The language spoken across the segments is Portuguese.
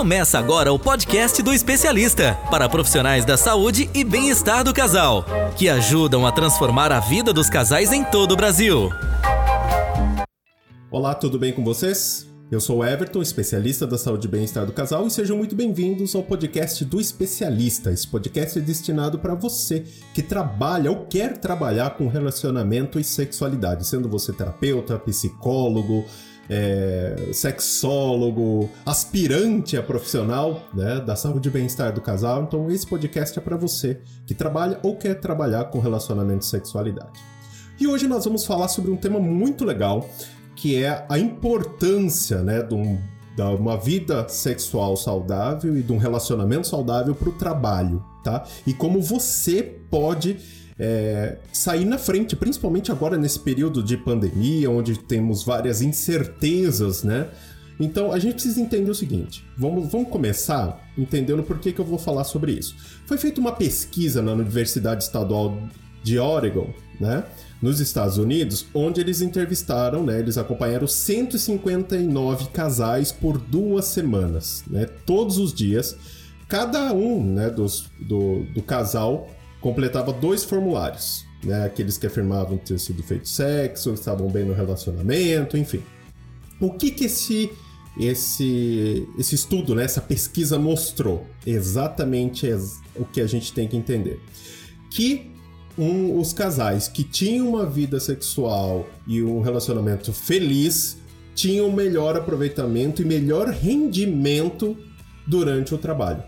Começa agora o podcast do especialista para profissionais da saúde e bem-estar do casal, que ajudam a transformar a vida dos casais em todo o Brasil. Olá, tudo bem com vocês? Eu sou o Everton, especialista da saúde e bem-estar do casal, e sejam muito bem-vindos ao podcast do Especialista. Esse podcast é destinado para você que trabalha ou quer trabalhar com relacionamento e sexualidade, sendo você terapeuta, psicólogo, é, sexólogo, aspirante a profissional né, da saúde e bem-estar do casal. Então, esse podcast é para você que trabalha ou quer trabalhar com relacionamento e sexualidade. E hoje nós vamos falar sobre um tema muito legal, que é a importância né, de, um, de uma vida sexual saudável e de um relacionamento saudável para o trabalho, tá? E como você pode é, sair na frente, principalmente agora nesse período de pandemia, onde temos várias incertezas, né? Então a gente precisa entender o seguinte: vamos, vamos começar entendendo por que, que eu vou falar sobre isso. Foi feita uma pesquisa na Universidade Estadual de Oregon, né? Nos Estados Unidos, onde eles entrevistaram, né? Eles acompanharam 159 casais por duas semanas, né? Todos os dias. Cada um né, dos, do, do casal completava dois formulários, né? Aqueles que afirmavam ter sido feito sexo, estavam bem no relacionamento, enfim. O que que esse esse esse estudo, né, essa pesquisa mostrou? Exatamente o que a gente tem que entender. Que um, os casais que tinham uma vida sexual e um relacionamento feliz tinham melhor aproveitamento e melhor rendimento durante o trabalho.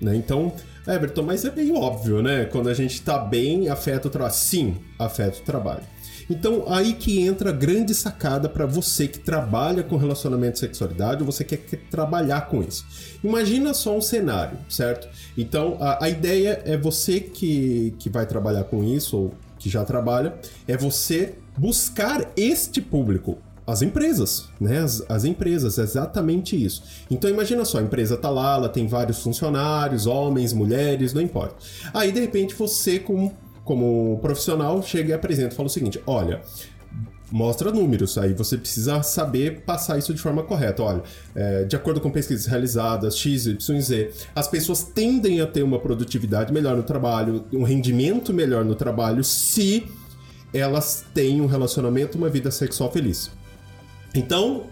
Né? Então, Everton, mas é meio óbvio, né? Quando a gente tá bem, afeta o trabalho. Sim, afeta o trabalho. Então, aí que entra a grande sacada para você que trabalha com relacionamento e sexualidade ou você quer, quer, trabalhar com isso. Imagina só um cenário, certo? Então, a, a ideia é você que, que vai trabalhar com isso ou que já trabalha, é você buscar este público, as empresas, né? As, as, empresas, exatamente isso. Então imagina só, a empresa tá lá, ela tem vários funcionários, homens, mulheres, não importa. Aí de repente você, como, como profissional, chega e apresenta, fala o seguinte: olha. Mostra números, aí você precisa saber passar isso de forma correta. Olha, é, de acordo com pesquisas realizadas, X, Y, Z, as pessoas tendem a ter uma produtividade melhor no trabalho, um rendimento melhor no trabalho, se elas têm um relacionamento, uma vida sexual feliz. Então,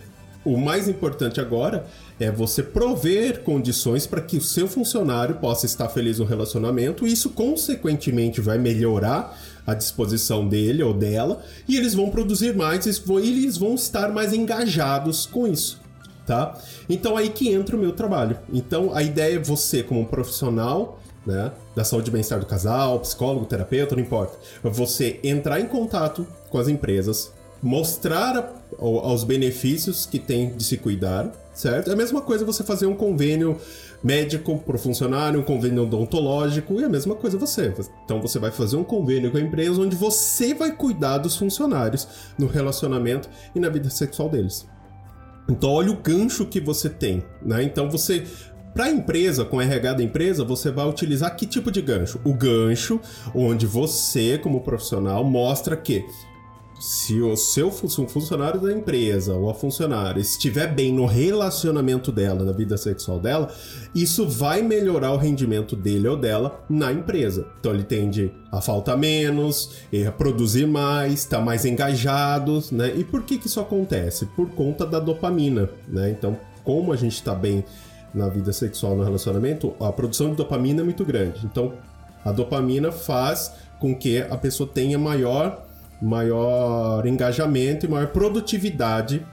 o mais importante agora é você prover condições para que o seu funcionário possa estar feliz no relacionamento isso consequentemente vai melhorar a disposição dele ou dela e eles vão produzir mais e eles vão estar mais engajados com isso, tá? Então aí que entra o meu trabalho. Então a ideia é você como um profissional né, da saúde e bem-estar do casal, psicólogo, terapeuta, não importa, você entrar em contato com as empresas, mostrar aos benefícios que tem de se cuidar, certo? É a mesma coisa você fazer um convênio médico para o funcionário, um convênio odontológico, e a mesma coisa você. Então você vai fazer um convênio com a empresa onde você vai cuidar dos funcionários no relacionamento e na vida sexual deles. Então olha o gancho que você tem, né? Então você para a empresa, com RH da empresa, você vai utilizar que tipo de gancho? O gancho onde você, como profissional, mostra que se o seu se um funcionário da empresa ou a funcionária estiver bem no relacionamento dela, na vida sexual dela, isso vai melhorar o rendimento dele ou dela na empresa. Então ele tende a faltar menos, a produzir mais, estar tá mais engajado, né? E por que que isso acontece? Por conta da dopamina, né? Então, como a gente está bem na vida sexual, no relacionamento, a produção de dopamina é muito grande. Então, a dopamina faz com que a pessoa tenha maior maior engajamento e maior produtividade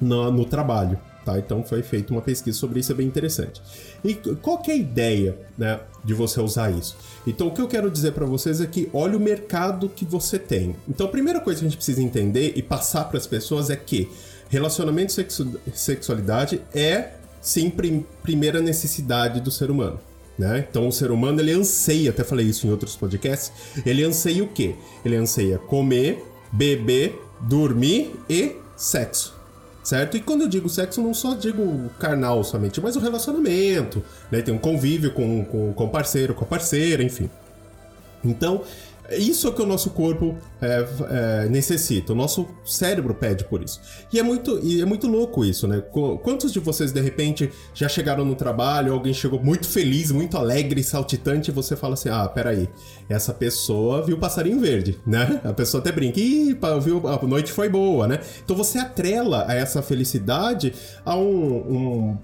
no, no trabalho. Tá? Então foi feita uma pesquisa sobre isso, é bem interessante. E qual que é a ideia né, de você usar isso? Então o que eu quero dizer para vocês é que olha o mercado que você tem. Então a primeira coisa que a gente precisa entender e passar para as pessoas é que relacionamento e sexu sexualidade é sim prim primeira necessidade do ser humano. Né? Então o ser humano ele anseia, até falei isso em outros podcasts, ele anseia o quê? Ele anseia comer, beber, dormir e sexo. Certo? E quando eu digo sexo, não só digo carnal somente, mas o relacionamento, né? Tem um convívio com, com, com parceiro, com a parceira, enfim. Então, isso é que o nosso corpo é, é, necessita, o nosso cérebro pede por isso. E é muito, e é muito louco isso, né? Quantos de vocês de repente já chegaram no trabalho, alguém chegou muito feliz, muito alegre, saltitante, e você fala assim: ah, peraí, essa pessoa viu passarinho verde, né? A pessoa até brinca, ih, viu, a noite foi boa, né? Então você atrela a essa felicidade a um, um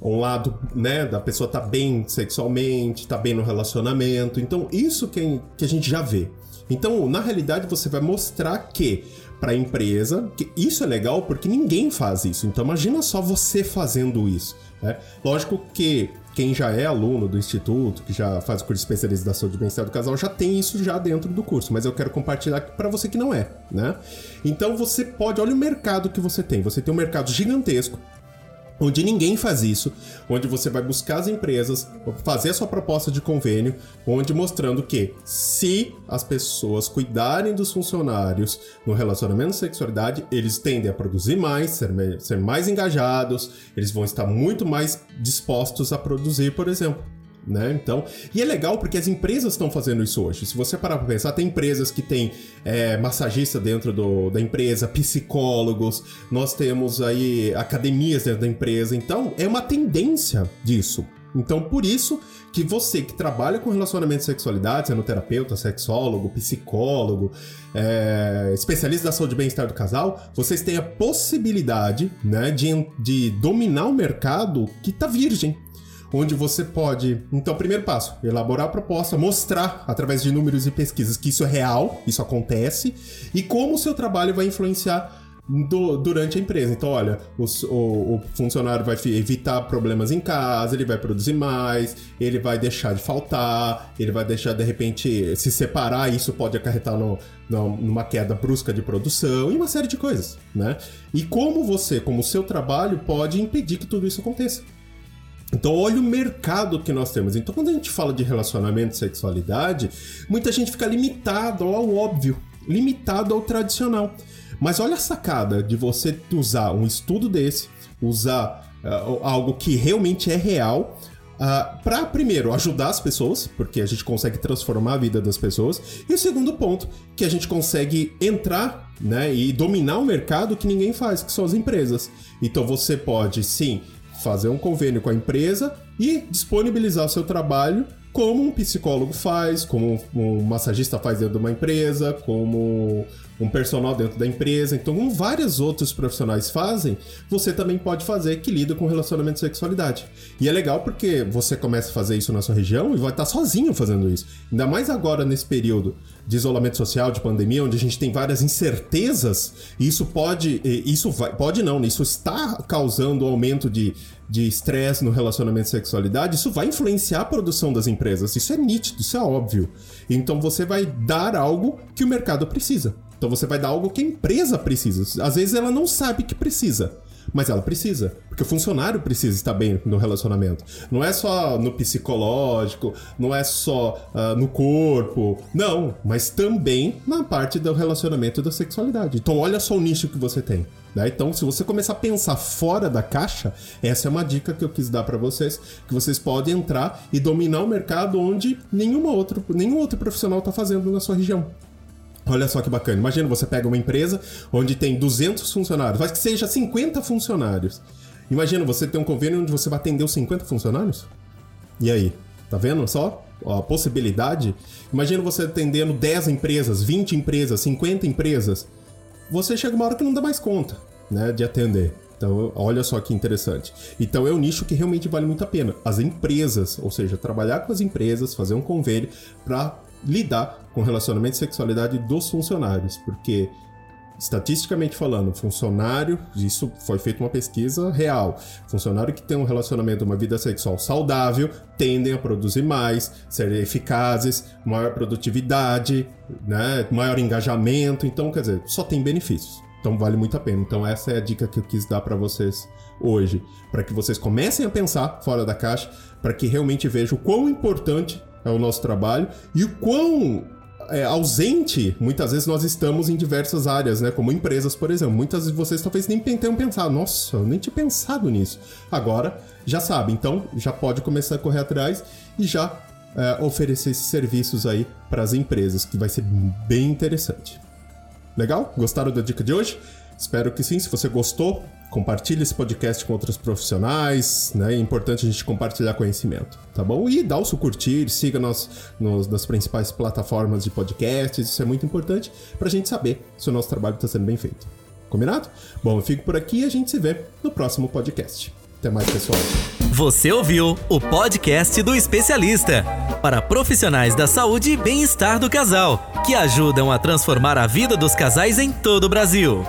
um lado, né, da pessoa tá bem sexualmente, tá bem no relacionamento. Então, isso que, que a gente já vê. Então, na realidade, você vai mostrar que para a empresa, que isso é legal porque ninguém faz isso. Então, imagina só você fazendo isso. Né? Lógico que quem já é aluno do instituto, que já faz o curso de especialização de bem-estar do casal, já tem isso já dentro do curso, mas eu quero compartilhar para você que não é, né? Então você pode, olha o mercado que você tem. Você tem um mercado gigantesco onde ninguém faz isso, onde você vai buscar as empresas, fazer a sua proposta de convênio, onde mostrando que se as pessoas cuidarem dos funcionários no relacionamento de sexualidade, eles tendem a produzir mais, ser, ser mais engajados, eles vão estar muito mais dispostos a produzir, por exemplo né? Então, e é legal porque as empresas estão fazendo isso hoje. Se você parar para pensar, tem empresas que têm é, massagista dentro do, da empresa, psicólogos, nós temos aí academias dentro da empresa. Então, é uma tendência disso. Então, por isso que você que trabalha com relacionamento e sexualidade, sendo terapeuta, sexólogo, psicólogo, é, especialista da saúde e bem-estar do casal, vocês têm a possibilidade né, de, de dominar o mercado que está virgem onde você pode, então, primeiro passo, elaborar a proposta, mostrar através de números e pesquisas que isso é real, isso acontece, e como o seu trabalho vai influenciar do, durante a empresa. Então, olha, os, o, o, funcionário vai evitar problemas em casa, ele vai produzir mais, ele vai deixar de faltar, ele vai deixar de repente se separar, isso pode acarretar no, no, numa queda brusca de produção e uma série de coisas, né? E como você, como seu trabalho, pode impedir que tudo isso aconteça. Então, olha o mercado que nós temos. Então, quando a gente fala de relacionamento e sexualidade, muita gente fica limitado ao óbvio, limitado ao tradicional. Mas olha a sacada de você usar um estudo desse, usar uh, algo que realmente é real, uh, ah, para primeiro ajudar as pessoas, porque a gente consegue transformar a vida das pessoas, e o segundo ponto, que a gente consegue entrar né, e dominar o mercado que ninguém faz, que são as empresas. Então você pode sim fazer um convênio com a empresa e disponibilizar seu trabalho como um psicólogo faz, como um massagista faz dentro de uma empresa, como um personal dentro da empresa. Então, como vários outros profissionais fazem, você também pode fazer que lida com relacionamento e sexualidade. E é legal porque você começa a fazer isso na sua região e vai estar sozinho fazendo isso. Ainda mais agora nesse período de isolamento social, de pandemia, onde a gente tem várias incertezas, isso pode, isso vai, pode não, isso está causando aumento de de estresse no relacionamento e sexualidade, isso vai influenciar a produção das empresas. Isso é nítido, isso é óbvio. Então você vai dar algo que o mercado precisa. Então você vai dar algo que a empresa precisa. Às vezes ela não sabe que precisa mas ela precisa. Porque o funcionário precisa estar bem no relacionamento. Não é só no psicológico, não é só uh, no corpo. Não, mas também na parte do relacionamento e da sexualidade. Então, olha só o nicho que você tem. Né? Então, se você começar a pensar fora da caixa, essa é uma dica que eu quis dar para vocês, que vocês podem entrar e dominar o mercado onde nenhuma outro, nenhum outro profissional está fazendo na sua região. Olha só que bacana. Imagina você pega uma empresa onde tem 200 funcionários, faz que seja 50 funcionários. Imagina você ter um convênio onde você vai atender os 50 funcionários? E aí? Tá vendo só a possibilidade? Imagina você atendendo 10 empresas, 20 empresas, 50 empresas. Você chega uma hora que não dá mais conta, né, de atender. Então, olha só que interessante. Então, é um nicho que realmente vale muito a pena. As empresas, ou seja, trabalhar com as empresas, fazer um convênio para lidar com relacionamento e sexualidade dos funcionários, porque estatisticamente falando, funcionário, isso foi feita uma pesquisa real. Funcionário que tem um relacionamento, uma vida sexual saudável, tendem a produzir mais, serem eficazes, maior produtividade, né, maior engajamento. Então, quer dizer, só tem benefícios. Então vale muito a pena. Então essa é a dica que eu quis dar para vocês hoje, para que vocês comecem a pensar fora da caixa, para que realmente vejam o quão importante é o nosso trabalho e o quão é, ausente muitas vezes nós estamos em diversas áreas, né? Como empresas, por exemplo. Muitas de vocês talvez nem tenham pensado, nossa, eu nem tinha pensado nisso. Agora já sabe, então já pode começar a correr atrás e já é, oferecer esses serviços aí para as empresas, que vai ser bem interessante. Legal? Gostaram da dica de hoje? Espero que sim. Se você gostou, compartilhe esse podcast com outros profissionais, né? É importante a gente compartilhar conhecimento, tá bom? E dá o seu curtir, siga nós nos, nas principais plataformas de podcasts, isso é muito importante para a gente saber se o nosso trabalho está sendo bem feito. Combinado? Bom, eu fico por aqui e a gente se vê no próximo podcast. Até mais, pessoal. Você ouviu o podcast do especialista para profissionais da saúde e bem-estar do casal, que ajudam a transformar a vida dos casais em todo o Brasil.